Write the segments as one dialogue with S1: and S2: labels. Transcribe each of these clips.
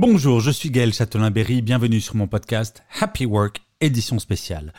S1: Bonjour, je suis Gaël Châtelain-Berry, bienvenue sur mon podcast Happy Work, édition spéciale.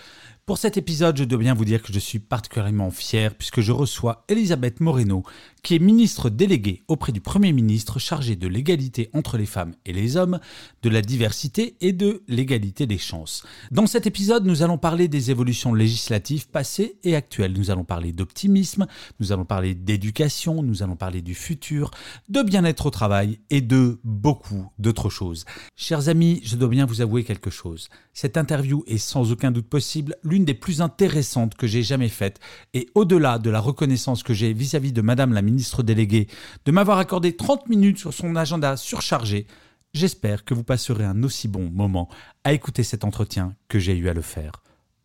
S1: Pour cet épisode, je dois bien vous dire que je suis particulièrement fier puisque je reçois Elisabeth Moreno, qui est ministre déléguée auprès du Premier ministre chargé de l'égalité entre les femmes et les hommes, de la diversité et de l'égalité des chances. Dans cet épisode, nous allons parler des évolutions législatives passées et actuelles. Nous allons parler d'optimisme, nous allons parler d'éducation, nous allons parler du futur, de bien-être au travail et de beaucoup d'autres choses. Chers amis, je dois bien vous avouer quelque chose. Cette interview est sans aucun doute possible l'une des plus intéressantes que j'ai jamais faites et au-delà de la reconnaissance que j'ai vis-à-vis de Madame la ministre déléguée de m'avoir accordé 30 minutes sur son agenda surchargé, j'espère que vous passerez un aussi bon moment à écouter cet entretien que j'ai eu à le faire.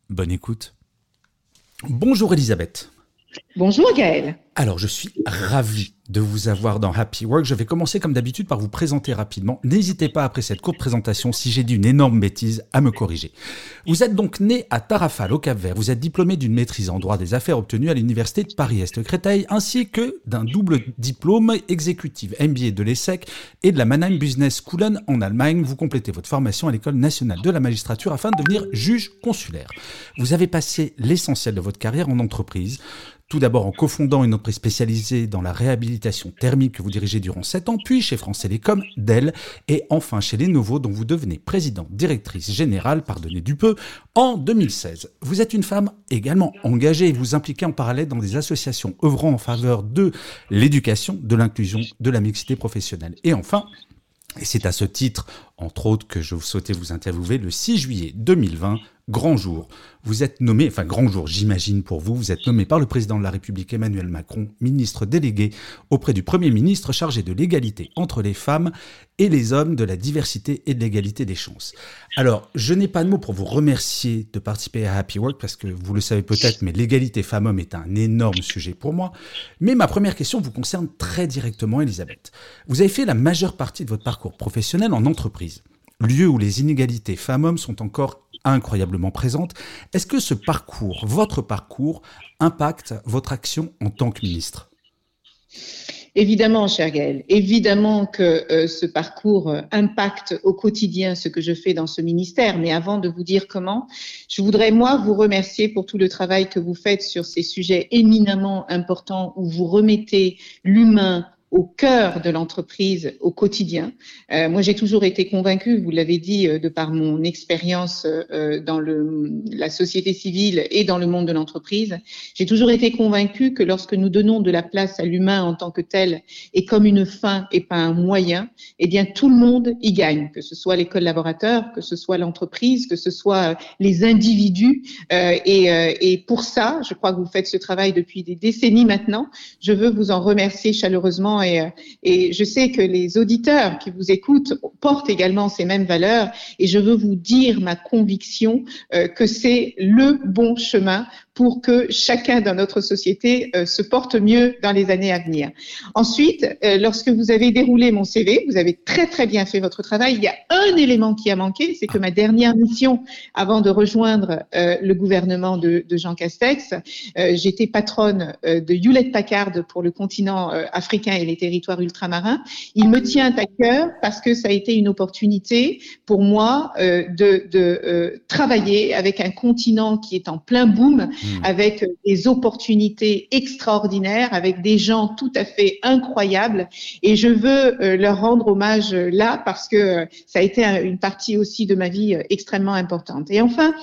S1: Bonne écoute. Bonjour Elisabeth.
S2: Bonjour Gaël.
S1: Alors, je suis ravi de vous avoir dans Happy Work. Je vais commencer comme d'habitude par vous présenter rapidement. N'hésitez pas après cette courte présentation, si j'ai dit une énorme bêtise, à me corriger. Vous êtes donc né à Tarrafal, au Cap-Vert. Vous êtes diplômé d'une maîtrise en droit des affaires obtenue à l'université de Paris-Est-Créteil, ainsi que d'un double diplôme exécutif MBA de l'ESSEC et de la Mannheim Business School en Allemagne. Vous complétez votre formation à l'École nationale de la magistrature afin de devenir juge consulaire. Vous avez passé l'essentiel de votre carrière en entreprise. Tout d'abord en cofondant une entreprise spécialisée dans la réhabilitation thermique que vous dirigez durant 7 ans, puis chez France Télécom, Dell, et enfin chez Lenovo dont vous devenez président directrice générale, pardonnez du peu, en 2016. Vous êtes une femme également engagée et vous impliquez en parallèle dans des associations œuvrant en faveur de l'éducation, de l'inclusion, de la mixité professionnelle. Et enfin, et c'est à ce titre, entre autres, que je souhaitais vous interviewer le 6 juillet 2020, grand jour. Vous êtes nommé, enfin grand jour j'imagine pour vous, vous êtes nommé par le président de la République Emmanuel Macron, ministre délégué auprès du Premier ministre chargé de l'égalité entre les femmes et les hommes, de la diversité et de l'égalité des chances. Alors, je n'ai pas de mots pour vous remercier de participer à Happy Work parce que vous le savez peut-être, mais l'égalité femmes-hommes est un énorme sujet pour moi. Mais ma première question vous concerne très directement, Elisabeth. Vous avez fait la majeure partie de votre parcours professionnel en entreprise lieu où les inégalités femmes-hommes sont encore incroyablement présente. Est-ce que ce parcours, votre parcours, impacte votre action en tant que ministre?
S2: Évidemment, cher Gaël, évidemment que euh, ce parcours euh, impacte au quotidien ce que je fais dans ce ministère. Mais avant de vous dire comment, je voudrais, moi, vous remercier pour tout le travail que vous faites sur ces sujets éminemment importants où vous remettez l'humain au cœur de l'entreprise au quotidien. Euh, moi, j'ai toujours été convaincue, vous l'avez dit, euh, de par mon expérience euh, dans le, la société civile et dans le monde de l'entreprise, j'ai toujours été convaincue que lorsque nous donnons de la place à l'humain en tant que tel et comme une fin et pas un moyen, eh bien, tout le monde y gagne, que ce soit les collaborateurs, que ce soit l'entreprise, que ce soit les individus. et, et pour ça, je crois que vous faites ce travail depuis des décennies maintenant. Je veux vous en remercier chaleureusement euh, et, je sais que les auditeurs qui vous écoutent portent également ces mêmes valeurs et je veux vous dire ma conviction euh, que c'est le bon chemin pour que chacun dans notre société euh, se porte mieux dans les années à venir. Ensuite, euh, lorsque vous avez déroulé mon CV, vous avez très très bien fait votre travail. Il y a un élément qui a manqué, c'est que ma dernière mission avant de rejoindre euh, le gouvernement de, Jean Castex, j'étais patronne de Hewlett Packard pour le continent africain et les territoires ultramarins. Il me tient à cœur parce que ça a été une opportunité pour moi de, de travailler avec un continent qui est en plein boom Hmm. avec des opportunités extraordinaires, avec des gens tout à fait incroyables. Et je veux euh, leur rendre hommage euh, là parce que euh, ça a été une partie aussi de ma vie extrêmement importante. Et enfin,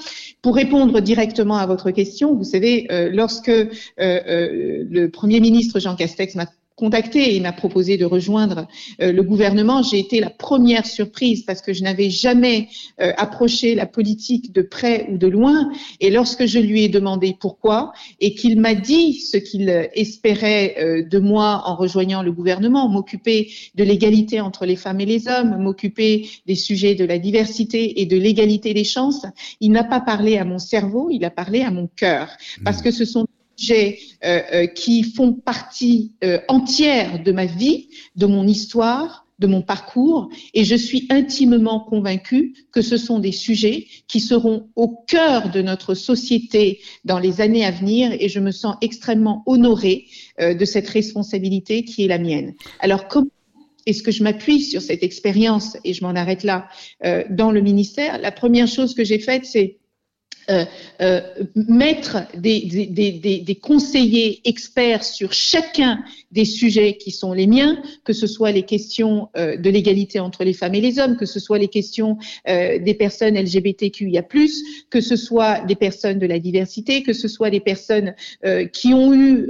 S2: pour répondre directement à votre question, vous savez, lorsque le Premier ministre Jean Castex m'a contacté et m'a proposé de rejoindre euh, le gouvernement, j'ai été la première surprise parce que je n'avais jamais euh, approché la politique de près ou de loin. Et lorsque je lui ai demandé pourquoi et qu'il m'a dit ce qu'il espérait euh, de moi en rejoignant le gouvernement, m'occuper de l'égalité entre les femmes et les hommes, m'occuper des sujets de la diversité et de l'égalité des chances, il n'a pas parlé à mon cerveau, il a parlé à mon cœur parce mmh. que ce sont euh, euh, qui font partie euh, entière de ma vie, de mon histoire, de mon parcours, et je suis intimement convaincue que ce sont des sujets qui seront au cœur de notre société dans les années à venir, et je me sens extrêmement honorée de cette responsabilité qui est la mienne. Alors, comment est-ce que je m'appuie sur cette expérience, et je m'en arrête là, dans le ministère? La première chose que j'ai faite, c'est euh, euh, mettre des, des, des, des, conseillers experts sur chacun des sujets qui sont les miens, que ce soit les questions euh, de l'égalité entre les femmes et les hommes, que ce soit les questions euh, des personnes LGBTQIA+, que ce soit des personnes de la diversité, que ce soit des personnes euh, qui ont eu,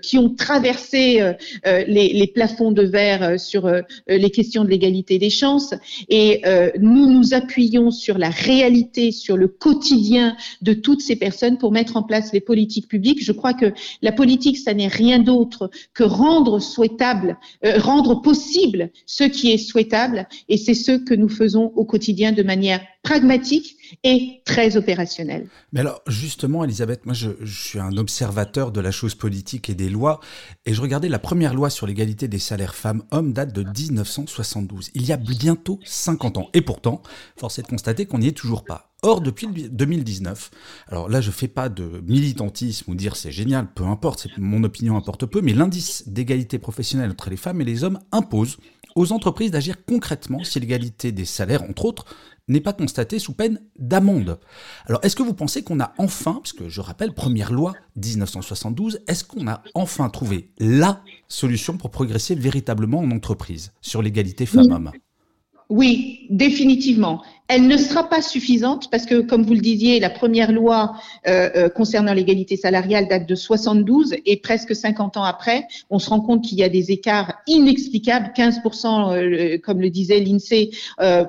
S2: qui ont traversé les, les, plafonds de verre sur les questions de l'égalité des chances. Et nous nous appuyons sur la réalité, sur le quotidien de toutes ces personnes pour mettre en place les politiques publiques. Je crois que la politique, ça n'est rien d'autre que rendre souhaitable, euh, rendre possible ce qui est souhaitable, et c'est ce que nous faisons au quotidien de manière pragmatique et très opérationnelle.
S1: Mais alors, justement, Elisabeth, moi, je, je, suis un observateur de la chose politique et des lois, et je regardais la première loi sur l'égalité des salaires femmes-hommes date de 1972. Il y a bientôt 50 ans. Et pourtant, force est de constater qu'on n'y est toujours pas. Or, depuis 2019, alors là, je fais pas de militantisme ou dire c'est génial, peu importe, mon opinion importe peu, mais l'indice d'égalité professionnelle entre les femmes et les hommes impose aux entreprises d'agir concrètement si l'égalité des salaires, entre autres, n'est pas constatée sous peine d'amende. Alors, est-ce que vous pensez qu'on a enfin, parce que je rappelle, première loi 1972, est-ce qu'on a enfin trouvé la solution pour progresser véritablement en entreprise sur l'égalité femmes-hommes?
S2: oui, définitivement. Elle ne sera pas suffisante parce que, comme vous le disiez, la première loi euh, euh, concernant l'égalité salariale date de 72 et presque 50 ans après, on se rend compte qu'il y a des écarts inexplicables, 15%, euh, comme le disait l'INSEE,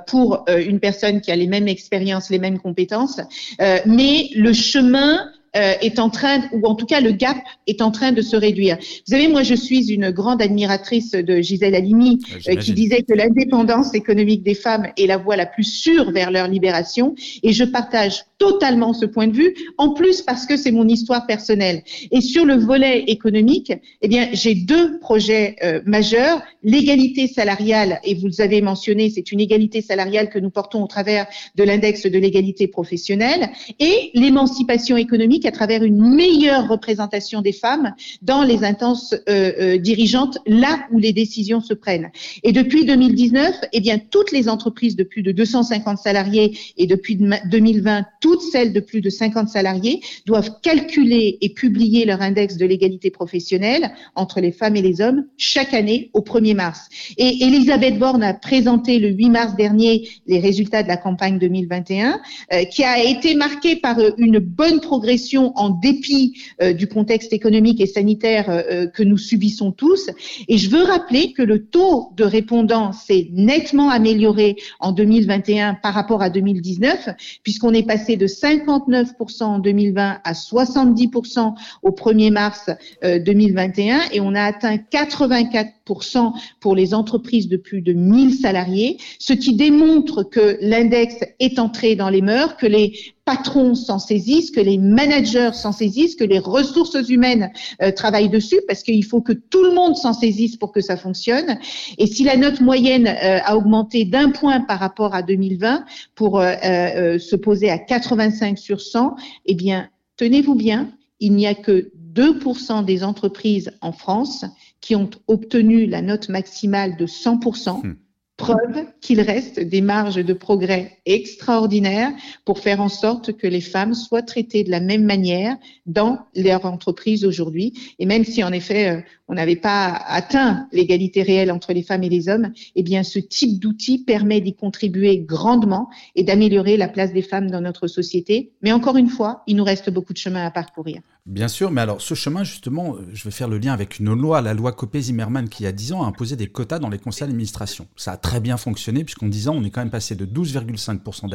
S2: pour une personne qui a les mêmes expériences, les mêmes compétences. mais le chemin euh, est en train, ou en tout cas le gap est en train de se réduire. Vous savez, moi je suis une grande admiratrice de Gisèle Halimi euh, qui disait que l'indépendance économique des femmes est la voie la plus sûre vers leur libération et je partage totalement ce point de vue, en plus parce que c'est mon histoire personnelle. Et sur le volet économique, eh bien, j'ai deux projets euh, majeurs. L'égalité salariale, et vous avez mentionné, c'est une égalité salariale que nous portons au travers de l'index de l'égalité professionnelle, et l'émancipation économique à travers une meilleure représentation des femmes dans les instances euh, euh, dirigeantes, là où les décisions se prennent. Et depuis 2019, eh bien, toutes les entreprises de plus de 250 salariés et depuis 2020, toutes celles de plus de 50 salariés doivent calculer et publier leur index de l'égalité professionnelle entre les femmes et les hommes chaque année au 1er mars. Et Elisabeth Borne a présenté le 8 mars dernier les résultats de la campagne 2021, euh, qui a été marquée par euh, une bonne progression en dépit euh, du contexte économique et sanitaire que nous subissons tous. Et je veux rappeler que le taux de répondants s'est nettement amélioré en 2021 par rapport à 2019, puisqu'on est passé de de 59% en 2020 à 70% au 1er mars 2021 euh, et on a atteint 84% pour les entreprises de plus de 1000 salariés, ce qui démontre que l'index est entré dans les mœurs, que les patrons s'en saisissent, que les managers s'en saisissent, que les ressources humaines euh, travaillent dessus, parce qu'il faut que tout le monde s'en saisisse pour que ça fonctionne. Et si la note moyenne euh, a augmenté d'un point par rapport à 2020 pour euh, se poser à 85 sur 100, eh bien, tenez-vous bien, il n'y a que 2% des entreprises en France qui ont obtenu la note maximale de 100%. Preuve qu'il reste des marges de progrès extraordinaires pour faire en sorte que les femmes soient traitées de la même manière dans leur entreprise aujourd'hui. Et même si en effet euh, on n'avait pas atteint l'égalité réelle entre les femmes et les hommes, eh bien ce type d'outil permet d'y contribuer grandement et d'améliorer la place des femmes dans notre société. Mais encore une fois, il nous reste beaucoup de chemin à parcourir.
S1: Bien sûr, mais alors ce chemin, justement, euh, je vais faire le lien avec une loi, la loi Copé-Zimmermann, qui il y a 10 ans a imposé des quotas dans les conseils d'administration. Ça a très bien fonctionné, puisqu'en 10 ans, on est quand même passé de 12,5%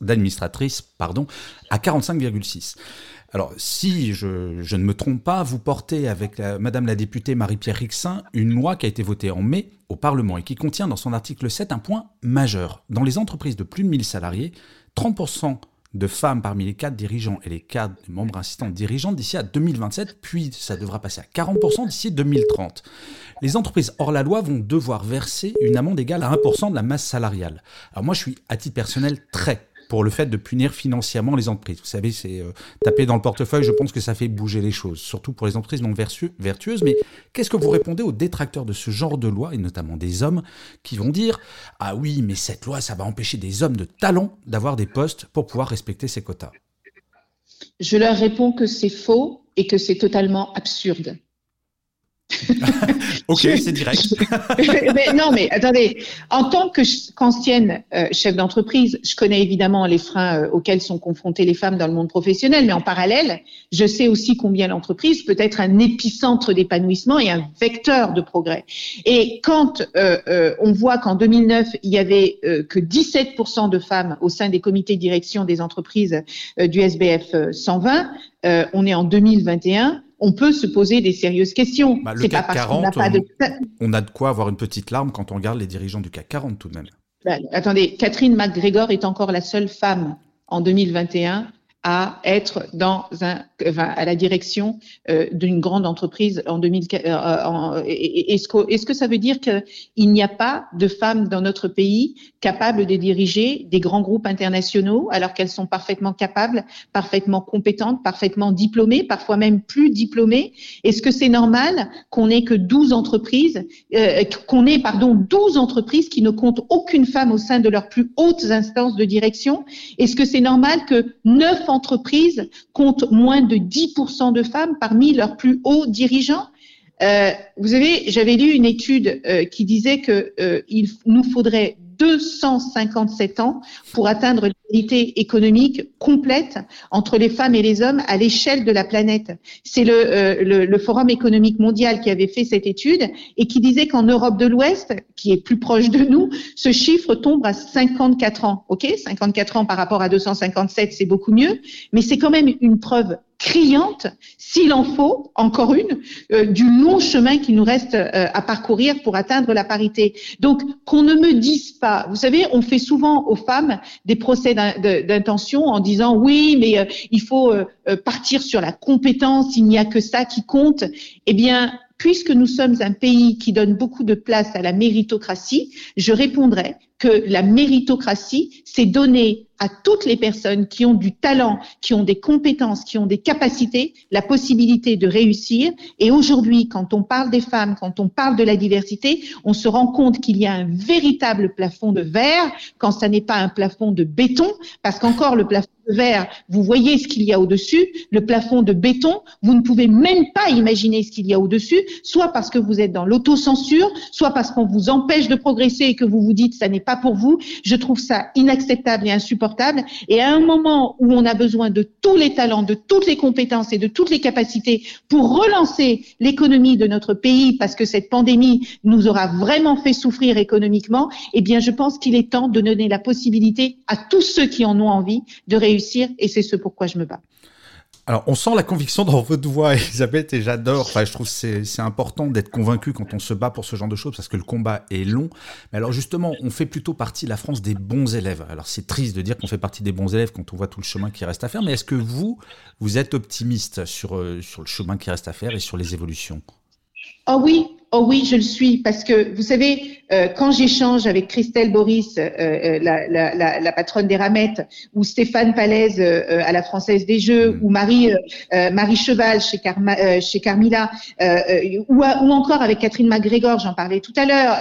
S1: d'administratrices à 45,6%. Alors, si je, je, ne me trompe pas, vous portez avec Madame la députée Marie-Pierre Rixin une loi qui a été votée en mai au Parlement et qui contient dans son article 7 un point majeur. Dans les entreprises de plus de 1000 salariés, 30% de femmes parmi les cadres dirigeants et les cadres membres assistants dirigeants d'ici à 2027, puis ça devra passer à 40% d'ici 2030. Les entreprises hors la loi vont devoir verser une amende égale à 1% de la masse salariale. Alors moi je suis à titre personnel très pour le fait de punir financièrement les entreprises. Vous savez, c'est euh, taper dans le portefeuille, je pense que ça fait bouger les choses, surtout pour les entreprises non vertueuses. Mais qu'est-ce que vous répondez aux détracteurs de ce genre de loi, et notamment des hommes, qui vont dire Ah oui, mais cette loi, ça va empêcher des hommes de talent d'avoir des postes pour pouvoir respecter ces quotas?
S2: Je leur réponds que c'est faux et que c'est totalement absurde.
S1: Ok, c'est direct.
S2: mais non, mais attendez, en tant qu'ancienne euh, chef d'entreprise, je connais évidemment les freins euh, auxquels sont confrontées les femmes dans le monde professionnel, mais en parallèle, je sais aussi combien l'entreprise peut être un épicentre d'épanouissement et un vecteur de progrès. Et quand euh, on voit qu'en 2009, il y avait que 17% de femmes au sein des comités de direction des entreprises du SBF 120, on est en 2021 on peut se poser des sérieuses questions.
S1: Bah, pas parce n'a pas de... On a de quoi avoir une petite larme quand on regarde les dirigeants du CAC 40 tout de même.
S2: Bah, attendez, Catherine McGregor est encore la seule femme en 2021 à être dans un, à la direction euh, d'une grande entreprise en 2000. Euh, euh, est-ce que, est-ce que ça veut dire qu'il n'y a pas de femmes dans notre pays capables de diriger des grands groupes internationaux alors qu'elles sont parfaitement capables, parfaitement compétentes, parfaitement diplômées, parfois même plus diplômées? Est-ce que c'est normal qu'on ait que 12 entreprises, qu'on ait pardon 12 entreprises qui ne comptent aucune femme au sein de leurs plus hautes instances de direction? Est-ce que c'est normal que 9 entreprises comptent moins de 10% de femmes parmi leurs plus hauts dirigeants. Euh, vous savez, j'avais lu une étude euh, qui disait que euh, il nous faudrait 257 ans pour atteindre l'égalité économique complète entre les femmes et les hommes à l'échelle de la planète. C'est le, euh, Forum économique mondial qui avait fait cette étude et qui disait qu'en Europe de l'Ouest, qui est plus proche de nous, ce chiffre tombe à 54 ans. OK 54 ans par rapport à 257, c'est beaucoup mieux, mais c'est quand même une preuve criante, s'il en faut, encore une, euh, du long chemin qui nous reste euh, à parcourir pour atteindre la parité. Donc, qu'on ne me dise pas, vous savez, on fait souvent aux femmes des procès d'intention en disant oui, mais euh, il faut partir sur la compétence, il n'y a que ça qui compte. Eh bien, puisque nous sommes un pays qui donne beaucoup de place à la méritocratie, je répondrai que la méritocratie, c'est donner à toutes les personnes qui ont du talent, qui ont des compétences, qui ont des capacités, la possibilité de réussir. Et aujourd'hui, quand on parle des femmes, quand on parle de la diversité, on se rend compte qu'il y a un véritable plafond de verre quand ça n'est pas un plafond de béton, parce qu'encore le plafond vous voyez ce qu'il y a au-dessus, le plafond de béton, vous ne pouvez même pas imaginer ce qu'il y a au-dessus, soit parce que vous êtes dans l'autocensure, soit parce qu'on vous empêche de progresser et que vous vous dites ça n'est pas pour vous. Je trouve ça inacceptable et insupportable et à un moment où on a besoin de tous les talents, de toutes les compétences et de toutes les capacités pour relancer l'économie de notre pays, parce que cette pandémie nous aura vraiment fait souffrir économiquement, eh bien, je pense qu'il est temps de donner la possibilité à tous ceux qui en ont envie de réussir, et c'est ce pourquoi je me bats.
S1: Alors, on sent la conviction dans votre voix, Elisabeth, et j'adore. Enfin, je trouve que c'est important d'être convaincu quand on se bat pour ce genre de choses, parce que le combat est long. Mais alors, justement, on fait plutôt partie, la France, des bons élèves. Alors, c'est triste de dire qu'on fait partie des bons élèves quand on voit tout le chemin qui reste à faire, mais est-ce que vous, vous êtes optimiste sur, euh, sur le chemin qui reste à faire et sur les évolutions?
S2: Oh oui, oh oui, je le suis, parce que vous savez, euh, quand j'échange avec Christelle Boris, euh, euh, la, la, la, la, patronne des Ramettes, ou Stéphane Palaise à la Française des Jeux, mm. ou Marie Marie Cheval chez, Carma, chez Carmila, ou, ou, encore avec Catherine McGregor, j'en parlais tout à l'heure,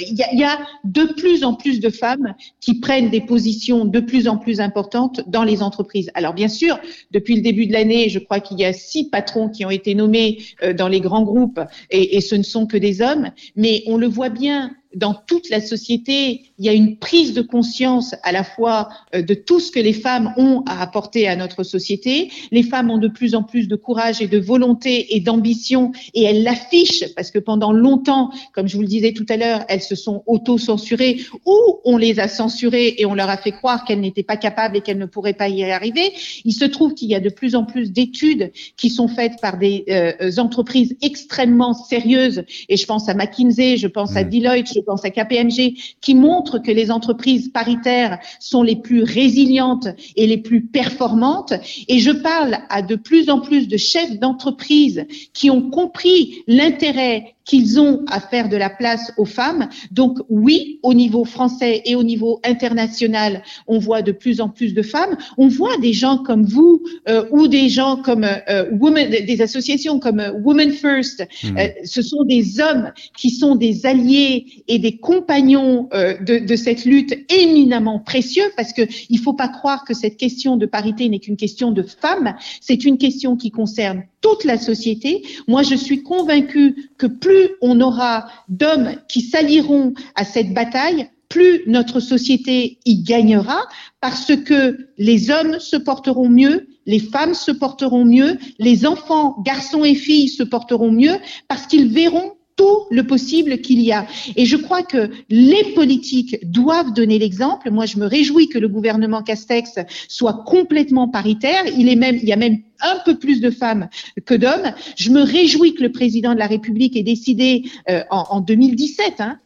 S2: il y, y, a de plus en plus de femmes qui prennent des positions de plus en plus importantes dans les entreprises. Alors bien sûr, depuis le début de l'année, je crois qu'il y a six patrons qui ont été nommés dans les grands groupes, et, et ce ne sont que des hommes, mais on le voit bien dans toute la société, il y a une prise de conscience à la fois euh, de tout ce que les femmes ont à apporter à notre société. Les femmes ont de plus en plus de courage et de volonté et d'ambition et elles l'affichent parce que pendant longtemps, comme je vous le disais tout à l'heure, elles se sont auto-censurées ou on les a censurées et on leur a fait croire qu'elles n'étaient pas capables et qu'elles ne pourraient pas y arriver. Il se trouve qu'il y a de plus en plus d'études qui sont faites par des euh, entreprises extrêmement sérieuses et je pense à McKinsey, je pense à mmh. Deloitte, je pense à KPMG, qui montre que les entreprises paritaires sont les plus résilientes et les plus performantes. Et je parle à de plus en plus de chefs d'entreprise qui ont compris l'intérêt qu'ils ont à faire de la place aux femmes. Donc oui, au niveau français et au niveau international, on voit de plus en plus de femmes. On voit des gens comme vous euh, ou des gens comme euh, women, des associations comme euh, Women First. Hmm. Euh, ce sont des hommes qui sont des alliés et des compagnons de, de, cette lutte éminemment précieux parce que il faut pas croire que cette question de parité n'est qu'une question de femmes. C'est une question qui concerne toute la société. Moi, je suis convaincue que plus on aura d'hommes qui s'allieront à cette bataille, plus notre société y gagnera parce que les hommes se porteront mieux, les femmes se porteront mieux, les enfants, garçons et filles se porteront mieux parce qu'ils verront tout le possible qu'il y a. Et je crois que les politiques doivent donner l'exemple. Moi, je me réjouis que le gouvernement Castex soit complètement paritaire. Il est même, il y a même un peu plus de femmes que d'hommes. Je me réjouis que le président de la République ait décidé euh, en, en, 2017 hein,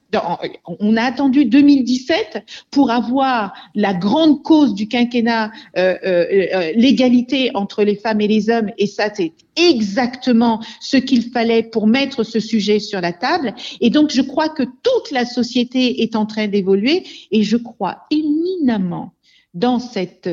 S2: on a attendu 2017 pour avoir la grande cause du quinquennat, euh, euh, euh, l'égalité entre les femmes et les hommes, et ça c'est exactement ce qu'il fallait pour mettre ce sujet sur la table. Et donc je crois que toute la société est en train d'évoluer, et je crois éminemment dans cette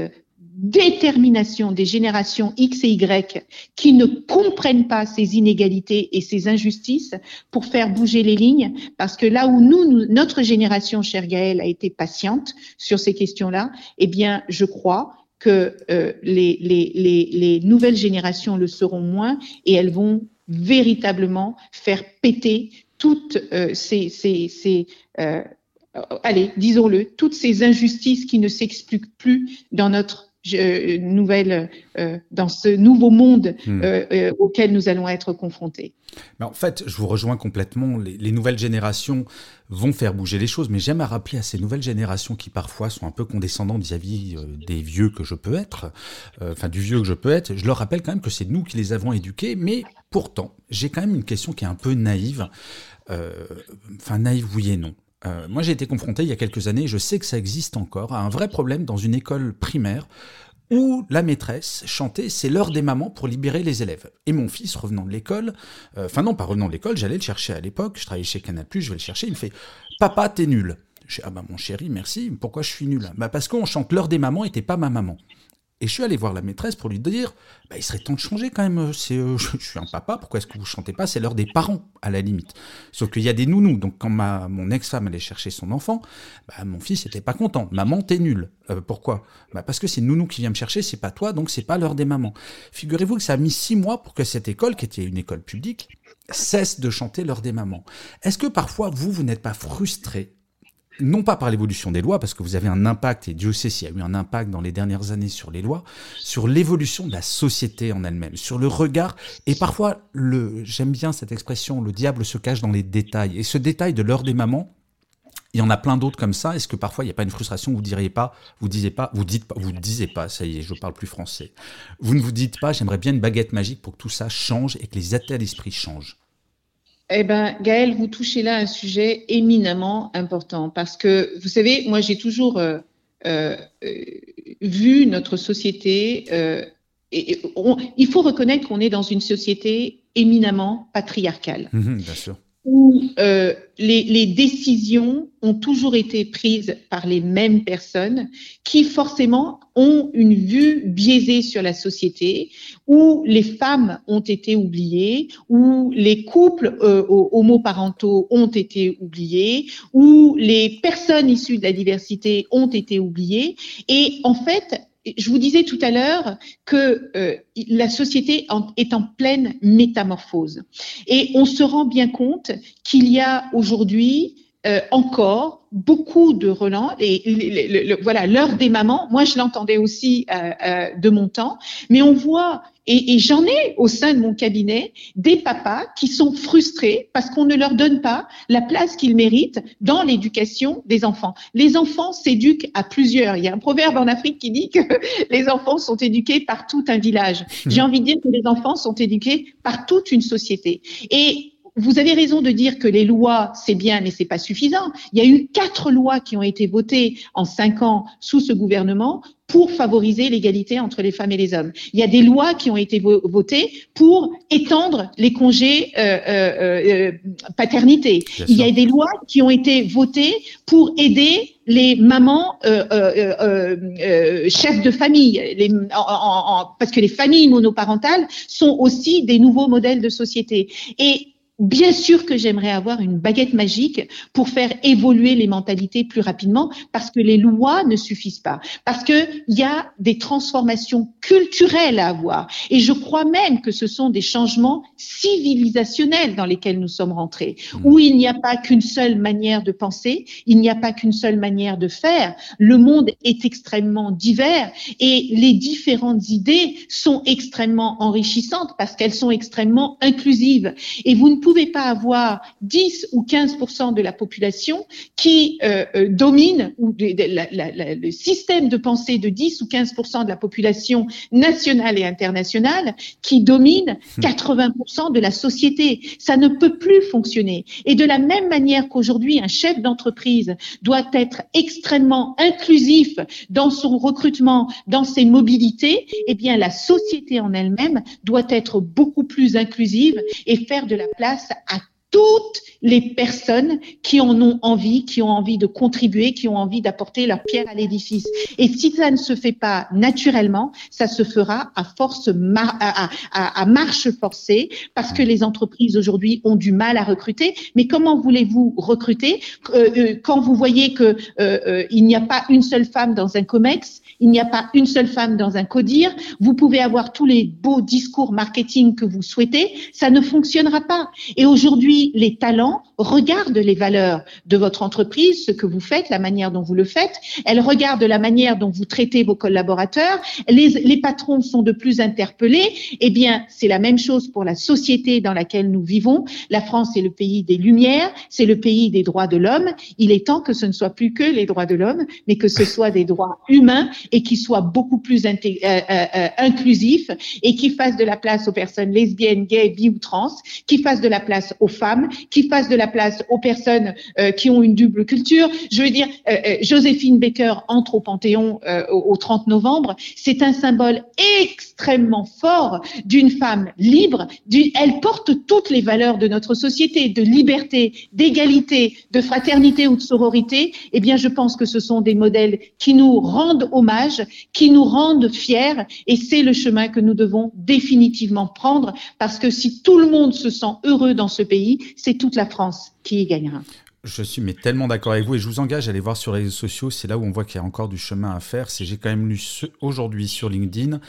S2: détermination des générations X et Y qui ne comprennent pas ces inégalités et ces injustices pour faire bouger les lignes. Parce que là où nous, notre génération, cher Gaël, a été patiente sur ces questions-là, eh bien, je crois que euh, les, les, les, les nouvelles générations le seront moins et elles vont véritablement faire péter toutes euh, ces, ces, ces euh, allez, disons-le, toutes ces injustices qui ne s'expliquent plus dans notre euh, nouvelle, euh, dans ce nouveau monde hmm. euh, auquel nous allons être confrontés.
S1: Mais en fait, je vous rejoins complètement. Les, nouvelles générations vont faire bouger les choses, mais j'aime à rappeler à ces nouvelles générations qui parfois sont un peu condescendantes vis-à-vis des vieux que je peux être, enfin du vieux que je peux être, je leur rappelle quand même que c'est nous qui les avons éduqués, mais pourtant, j'ai quand même une question qui est un peu naïve. Enfin, naïve, oui et non. Euh, moi, j'ai été confronté il y a quelques années, je sais que ça existe encore, à un vrai problème dans une école primaire où la maîtresse chantait C'est l'heure des mamans pour libérer les élèves. Et mon fils, revenant de l'école, euh, enfin non, pas revenant de l'école, j'allais le chercher à l'époque, je travaillais chez Canal+, je vais le chercher, il me fait Papa, t'es nul. Je dis, ah bah mon chéri, merci, pourquoi je suis nul? Bah parce qu'on chante l'heure des mamans et t'es pas ma maman. Et je suis allé voir la maîtresse pour lui dire bah, il serait temps de changer quand même. C'est, euh, je, suis un papa, pourquoi est-ce que vous chantez pas C'est l'heure des parents, à la limite. Sauf qu'il y a des nounous. Donc, quand ma, mon ex-femme allait chercher son enfant, bah, mon fils n'était pas content. Maman, t'es nul. Euh, pourquoi? Bah, Parce que c'est nounou qui vient me chercher, c'est pas toi, donc c'est pas l'heure des mamans. Figurez-vous que ça a mis six mois pour que cette école, qui était une école publique, cesse de chanter l'heure des mamans. Est-ce que parfois, vous, vous n'êtes pas frustré non pas par l'évolution des lois, parce que vous avez un impact, et Dieu sait s'il y a eu un impact dans les dernières années sur les lois, sur l'évolution de la société en elle-même, sur le regard, et parfois, le, j'aime bien cette expression, le diable se cache dans les détails. Et ce détail de l'heure des mamans, il y en a plein d'autres comme ça. Est-ce que parfois il n'y a pas une frustration Vous diriez pas, vous disiez pas, vous dites pas, vous disiez pas. Ça y est, je parle plus français. Vous ne vous dites pas, j'aimerais bien une baguette magique pour que tout ça change et que les états d'esprit changent.
S2: Eh ben, Gaël, vous touchez là un sujet éminemment important parce que, vous savez, moi, j'ai toujours euh, euh, vu notre société. Euh, et il faut reconnaître qu'on est dans une société éminemment patriarcale.
S1: Bien sûr.
S2: Où euh, les, les, décisions ont toujours été prises par les mêmes personnes qui forcément ont une vue biaisée sur la société, où les femmes ont été oubliées, où les couples euh, homoparentaux ont été oubliés, où les personnes issues de la diversité ont été oubliées. Et en fait, je vous disais tout à l'heure que euh, la société est en pleine métamorphose. Et on se rend bien compte qu'il y a aujourd'hui euh, encore beaucoup de relents. Et, voilà, l'heure des mamans, moi je l'entendais aussi euh, euh, de mon temps, mais on voit, et, et j'en ai au sein de mon cabinet, des papas qui sont frustrés parce qu'on ne leur donne pas la place qu'ils méritent dans l'éducation des enfants. Les enfants s'éduquent à plusieurs. Il y a un proverbe en Afrique qui dit que les enfants sont éduqués par tout un village. Mmh. J'ai envie de dire que les enfants sont éduqués par toute une société. Et vous avez raison de dire que les lois, c'est bien, mais c'est pas suffisant. Il y a eu quatre lois qui ont été votées en cinq ans sous ce gouvernement pour favoriser l'égalité entre les femmes et les hommes. Il y a des lois qui ont été votées pour étendre les congés euh, euh, euh paternité. Il y a des lois qui ont été votées pour aider les mamans euh, euh, chefs de famille, les, parce que les familles monoparentales sont aussi des nouveaux modèles de société. Et Bien sûr que j'aimerais avoir une baguette magique pour faire évoluer les mentalités plus rapidement parce que les lois ne suffisent pas, parce qu'il y a des transformations culturelles à avoir. Et je crois même que ce sont des changements civilisationnels dans lesquels nous sommes rentrés, mmh. où il n'y a pas qu'une seule manière de penser, il n'y a pas qu'une seule manière de faire. Le monde est extrêmement divers et les différentes idées sont extrêmement enrichissantes parce qu'elles sont extrêmement inclusives. Et vous ne pouvez pas avoir 10 ou 15 de la population qui euh, euh, domine ou le système de pensée de 10 ou 15% de la population nationale et internationale qui domine 80 hmm. de la société. Ça ne peut plus fonctionner. Et de la même manière qu'aujourd'hui, un chef d'entreprise doit être extrêmement inclusif dans son recrutement, dans ses mobilités, eh bien, la société en elle-même doit être beaucoup plus inclusive et faire de la place à toutes les personnes qui en ont envie, qui ont envie de contribuer, qui ont envie d'apporter leur pierre à l'édifice. Et si ça ne se fait pas naturellement, ça se fera à force à, marche forcée, parce que les entreprises aujourd'hui ont du mal à recruter. Mais comment voulez-vous recruter? Euh, euh, quand vous voyez que euh, il n'y a pas une seule femme dans un comex, il n'y a pas une seule femme dans un codir, vous pouvez avoir tous les beaux discours marketing que vous souhaitez, ça ne fonctionnera pas. Et aujourd'hui, les talents regardent les valeurs de votre entreprise, ce que vous faites, la manière dont vous le faites. Elles regardent la manière dont vous traitez vos collaborateurs. Les, patrons sont de plus interpellés. Eh bien, c'est la même chose pour la société dans laquelle nous vivons. La France est le pays des Lumières, c'est le pays des droits de l'homme. Il est temps que ce ne soit plus que les droits de l'homme, mais que ce soit des droits humains et qui soient beaucoup plus euh, euh, euh, inclusifs et qui fassent de la place aux personnes lesbiennes, gays, bi ou trans, qui fassent de la place aux femmes qui fasse de la place aux personnes euh, qui ont une double culture. Je veux dire, euh, euh, Joséphine Baker entre au Panthéon au, 30 novembre. C'est un symbole extrêmement fort d'une femme libre. elle porte toutes les valeurs de notre société, de liberté, d'égalité, de fraternité ou de sororité. Eh bien, je pense que ce sont des modèles qui nous rendent hommage, qui nous rendent fiers, et c'est le chemin que nous devons définitivement prendre, parce que si tout le monde se sent heureux dans ce pays, c'est toute la France qui y gagnera.
S1: Je suis mais tellement d'accord avec vous et je vous engage à aller voir sur les réseaux sociaux. C'est là où on voit qu'il y a encore du chemin à faire. C'est j'ai quand même lu aujourd'hui sur LinkedIn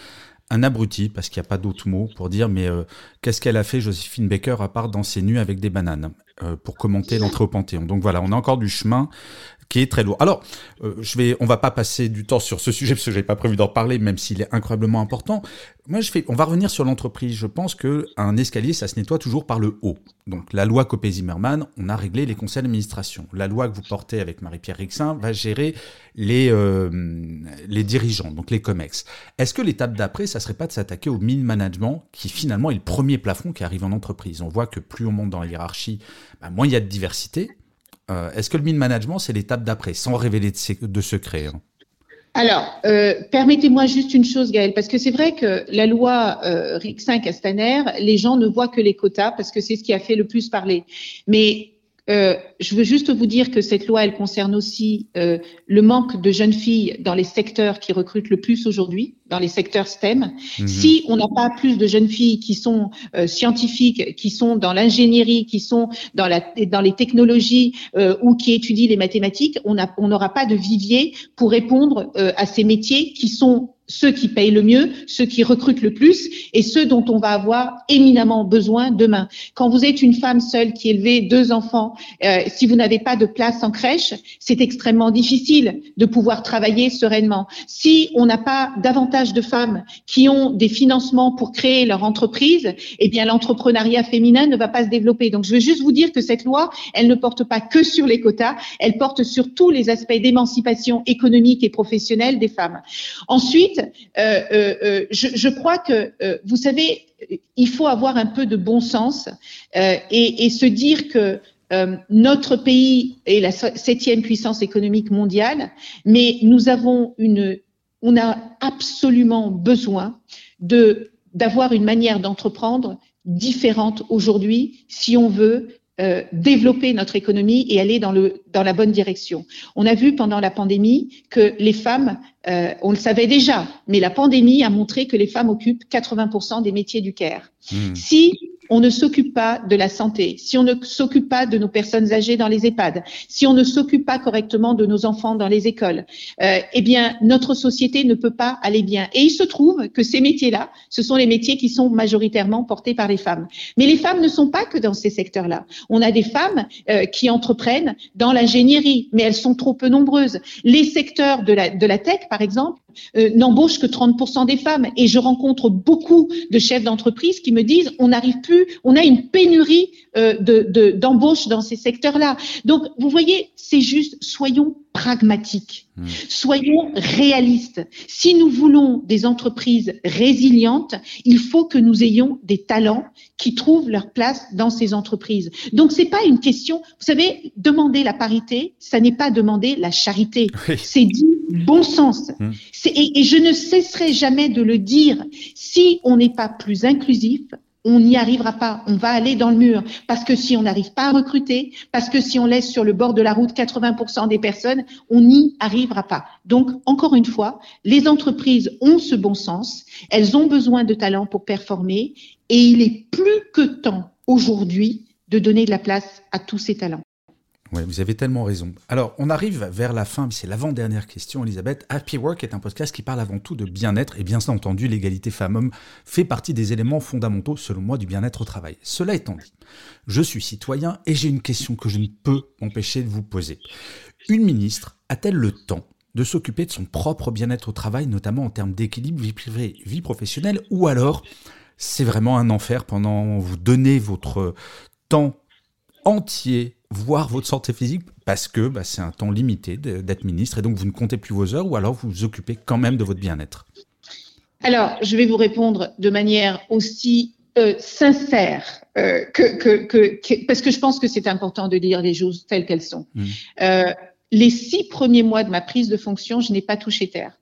S1: un abruti, parce qu'il n'y a pas d'autre mot pour dire, mais euh, qu'est-ce qu'elle a fait, Joséphine Baker, à part danser nue avec des bananes, euh, pour commenter l'entrée au Panthéon. Donc voilà, on a encore du chemin qui est très lourd. Alors, euh, je vais, on va pas passer du temps sur ce sujet parce que j'avais pas prévu d'en parler, même s'il est incroyablement important. Moi, je fais, on va revenir sur l'entreprise. Je pense que un escalier, ça se nettoie toujours par le haut. Donc, la loi Copé-Zimmermann, on a réglé les conseils d'administration. La loi que vous portez avec Marie-Pierre Rixin va gérer les euh, les dirigeants, donc les comex. Est-ce que l'étape d'après, ça serait pas de s'attaquer au mid management, qui finalement est le premier plafond qui arrive en entreprise? On voit que plus on monte dans la hiérarchie, bah, moins il y a de diversité. Euh, est-ce que le mid management, c'est l'étape d'après, sans révéler de, de secrets hein?
S2: Alors, euh, permettez-moi juste une chose, Gaëlle, parce que c'est vrai que la loi euh, Rixin-Castaner, les gens ne voient que les quotas parce que c'est ce qui a fait le plus parler. Mais euh, je veux juste vous dire que cette loi, elle concerne aussi le manque de jeunes filles dans les secteurs qui recrutent le plus aujourd'hui, dans les secteurs STEM. Mhm. Si on n'a pas plus de jeunes filles qui sont euh, scientifiques, qui sont dans l'ingénierie, qui sont dans, la, dans les technologies euh, ou qui étudient les mathématiques, on n'aura pas de vivier pour répondre euh, à ces métiers qui sont ceux qui payent le mieux, ceux qui recrutent le plus et ceux dont on va avoir éminemment besoin demain. Quand vous êtes une femme seule qui élevait deux enfants, euh, si vous n'avez pas de place en crèche, c'est extrêmement difficile de pouvoir travailler sereinement. Si on n'a pas davantage de femmes qui ont des financements pour créer leur entreprise, eh bien l'entrepreneuriat féminin ne va pas se développer. Donc je veux juste vous dire que cette loi, elle ne porte pas que sur les quotas, elle porte sur tous les aspects d'émancipation économique et professionnelle des femmes. Ensuite, euh, euh, euh, je, crois que, vous savez, il faut avoir un peu de bon sens et, se dire que notre pays est la septième puissance économique mondiale, mais nous avons une, on a absolument besoin de d'avoir une manière d'entreprendre différente aujourd'hui si on veut euh, développer notre économie et aller dans, le, dans la bonne direction. On a vu pendant la pandémie que les femmes, euh, on le savait déjà, mais la pandémie a montré que les femmes occupent 80% des métiers du care. Hmm. Si on ne s'occupe pas de la santé, si on ne s'occupe pas de nos personnes âgées dans les EHPAD, si on ne s'occupe pas correctement de nos enfants dans les écoles, euh, eh bien, notre société ne peut pas aller bien. Et il se trouve que ces métiers-là, ce sont les métiers qui sont majoritairement portés par les femmes. Mais les femmes ne sont pas que dans ces secteurs-là. On a des femmes euh, qui entreprennent dans l'ingénierie, mais elles sont trop peu nombreuses. Les secteurs de la, de la tech, par exemple, euh, n'embauchent que 30% des femmes. Et je rencontre beaucoup de chefs d'entreprise qui me disent on n'arrive plus, on a une pénurie euh, de, d'embauche dans ces secteurs-là. Donc, vous voyez, c'est juste, soyons pragmatiques, hmm. soyons réalistes. Si nous voulons des entreprises résilientes, il faut que nous ayons des talents qui trouvent leur place dans ces entreprises. Donc, c'est pas une question, vous savez, demander la parité, ça n'est pas demander la charité. C'est du bon sens. Hmm. Et, et je ne cesserai jamais de le dire. Si on n'est pas plus inclusif, on n'y arrivera pas, on va aller dans le mur. Parce que si on n'arrive pas à recruter, parce que si on laisse sur le bord de la route 80% des personnes, on n'y arrivera pas. Donc, encore une fois, les entreprises ont ce bon sens, elles ont besoin de talents pour performer, et il est plus que temps aujourd'hui de donner de la place à tous ces talents.
S1: Oui, vous avez tellement raison. Alors, on arrive vers la fin, c'est l'avant-dernière question, Elisabeth. Happy Work est un podcast qui parle avant tout de bien-être, et bien entendu, l'égalité femmes-hommes fait partie des éléments fondamentaux, selon moi, du bien-être au travail. Cela étant dit, je suis citoyen et j'ai une question que je ne peux m'empêcher de vous poser. Une ministre a-t-elle le temps de s'occuper de son propre bien-être au travail, notamment en termes d'équilibre vie privée, vie professionnelle, ou alors c'est vraiment un enfer pendant vous donnez votre temps entier voir votre santé physique parce que bah, c'est un temps limité d'être ministre et donc vous ne comptez plus vos heures ou alors vous vous occupez quand même de votre bien-être
S2: Alors, je vais vous répondre de manière aussi euh, sincère euh, que, parce que je pense que c'est important de dire les choses telles qu'elles sont. Mmh. Euh, les six premiers mois de ma prise de fonction, je n'ai pas touché terre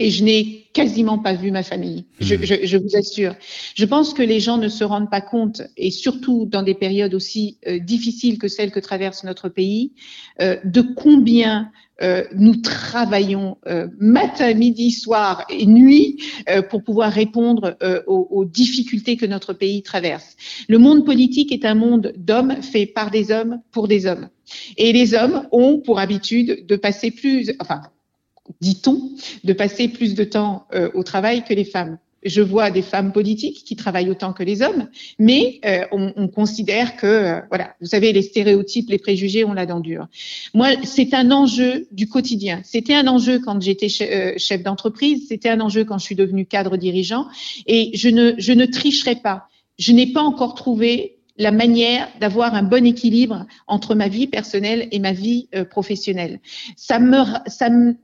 S2: et je n'ai quasiment pas vu ma famille. Je, hmm. je, je, vous assure. Je pense que les gens ne se rendent pas compte, et surtout dans des périodes aussi euh, difficiles que celles que traverse notre pays, euh, de combien euh, nous travaillons euh, matin, midi, soir et nuit euh, pour pouvoir répondre aux, aux, difficultés que notre pays traverse. Le monde politique est un monde d'hommes fait par des hommes pour des hommes. Et les hommes ont pour habitude de passer plus, enfin, dit-on, de passer plus de temps euh, au travail que les femmes. Je vois des femmes politiques qui travaillent autant que les hommes, mais euh, on, considère que, euh, voilà, vous savez, les stéréotypes, les préjugés, on la dent dure. Moi, c'est un enjeu du quotidien. C'était un enjeu quand j'étais chef d'entreprise, c'était un enjeu quand je suis devenue cadre dirigeant, et je ne, je ne tricherai pas. Je n'ai pas encore trouvé la manière d'avoir un bon équilibre entre ma vie personnelle et ma vie professionnelle. Ça me, ça me,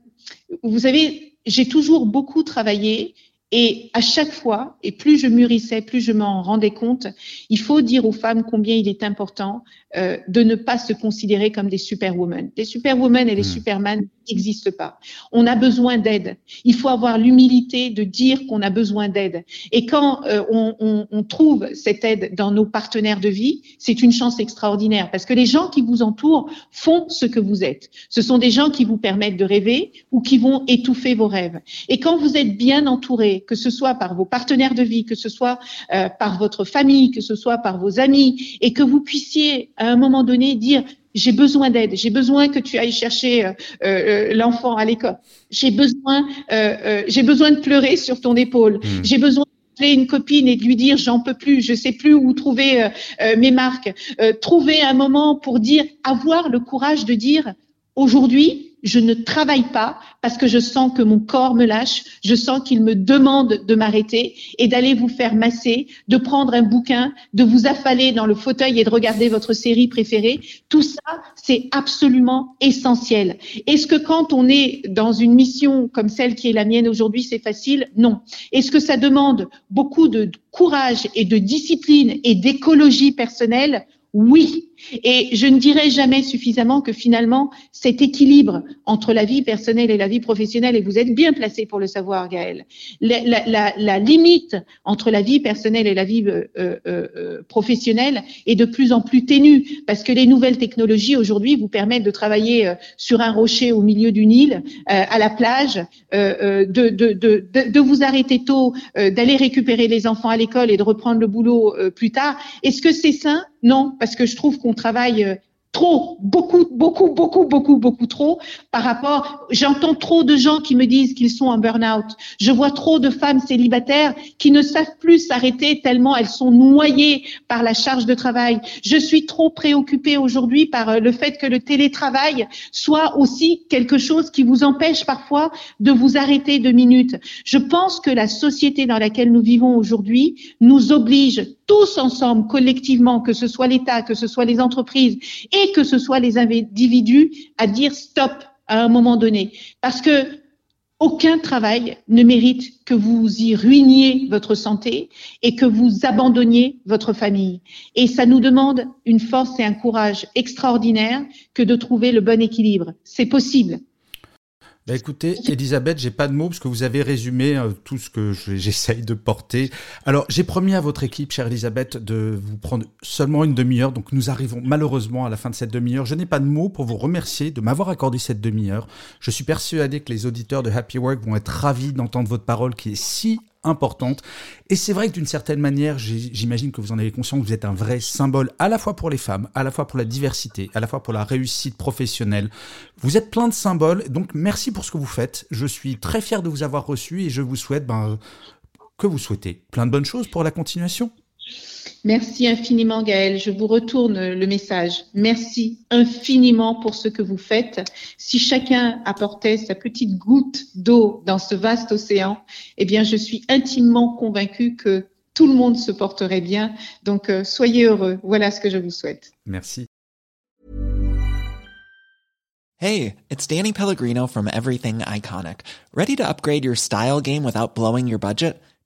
S2: vous savez, j'ai toujours beaucoup travaillé Et à chaque fois, et plus je mûrissais, plus je m'en rendais compte, il faut dire aux femmes combien il est important euh, de ne pas se considérer comme des superwomen. Les superwomen et les mmh. superman n'existent pas. On a besoin d'aide. Il faut avoir l'humilité de dire qu'on a besoin d'aide. Et quand euh, on, on, on, trouve cette aide dans nos partenaires de vie, c'est une chance extraordinaire parce que les gens qui vous entourent font ce que vous êtes. Ce sont des gens qui vous permettent de rêver ou qui vont étouffer vos rêves. Et quand vous êtes bien entouré, que ce soit par vos partenaires de vie, que ce soit euh, par votre famille, que ce soit par vos amis, et que vous puissiez à un moment donné dire j'ai besoin d'aide, j'ai besoin que tu ailles chercher euh, euh, l'enfant à l'école, j'ai besoin, j'ai besoin de pleurer sur ton épaule, hmm. j'ai besoin d'appeler une copine et de lui dire j'en peux plus, je sais plus où trouver mes marques, trouver un moment pour dire, avoir le courage de dire aujourd'hui je ne travaille pas parce que je sens que mon corps me lâche, je sens qu'il me demande de m'arrêter et d'aller vous faire masser, de prendre un bouquin, de vous affaler dans le fauteuil et de regarder votre série préférée. Tout ça, c'est absolument essentiel. Est-ce que quand on est dans une mission comme celle qui est la mienne aujourd'hui, c'est facile? Non. Est-ce que ça demande beaucoup de courage et de discipline et d'écologie personnelle? Oui. Et je ne dirai jamais suffisamment que finalement, cet équilibre entre la vie personnelle et la vie professionnelle, et vous êtes bien placé pour le savoir, Gaël, la, limite entre la vie personnelle et la vie euh, euh, euh, professionnelle est de plus en plus ténue, parce que les nouvelles technologies aujourd'hui vous permettent de travailler sur un rocher au milieu d'une île, à la plage, de, de, de, de, vous arrêter tôt, d'aller récupérer les enfants à l'école et de reprendre le boulot plus tard. Est-ce que c'est sain? Non, parce que je trouve travaille euh, trop, beaucoup, beaucoup, beaucoup, beaucoup, beaucoup trop par rapport. J'entends trop de gens qui me disent qu'ils sont en burn-out. Je vois trop de femmes célibataires qui ne savent plus s'arrêter tellement elles sont noyées par la charge de travail. Je suis trop préoccupée aujourd'hui par euh, le fait que le télétravail soit aussi quelque chose qui vous empêche parfois de vous arrêter deux minutes. Je pense que la société dans laquelle nous vivons aujourd'hui nous oblige tous ensemble, collectivement, que ce soit l'État, que ce soit les entreprises et que ce soit les individus, à dire stop à un moment donné. Parce que aucun travail ne mérite que vous y ruiniez votre santé et que vous abandonniez votre famille. Et ça nous demande une force et un courage extraordinaire que de trouver le bon équilibre. C'est possible.
S1: Bah écoutez, Elisabeth, j'ai pas de mots parce que vous avez résumé euh, tout ce que j'essaye de porter. Alors, j'ai promis à votre équipe, chère Elisabeth, de vous prendre seulement une demi-heure. Donc, nous arrivons malheureusement à la fin de cette demi-heure. Je n'ai pas de mots pour vous remercier de m'avoir accordé cette demi-heure. Je suis persuadé que les auditeurs de Happy Work vont être ravis d'entendre votre parole qui est si importante. Et c'est vrai que d'une certaine manière, j'imagine que vous en avez conscience, vous êtes un vrai symbole à la fois pour les femmes, à la fois pour la diversité, à la fois pour la réussite professionnelle. Vous êtes plein de symboles, donc merci pour ce que vous faites. Je suis très fier de vous avoir reçu et je vous souhaite ben, que vous souhaitez plein de bonnes choses pour la continuation.
S2: Merci infiniment, Gaël. Je vous retourne le message. Merci infiniment pour ce que vous faites. Si chacun apportait sa petite goutte d'eau dans ce vaste océan, eh bien, je suis intimement convaincue que tout le monde se porterait bien. Donc, euh, soyez heureux. Voilà ce que je vous souhaite.
S1: Merci.
S3: Hey, it's Danny Pellegrino from Everything Iconic. Ready to upgrade your style game without blowing your budget?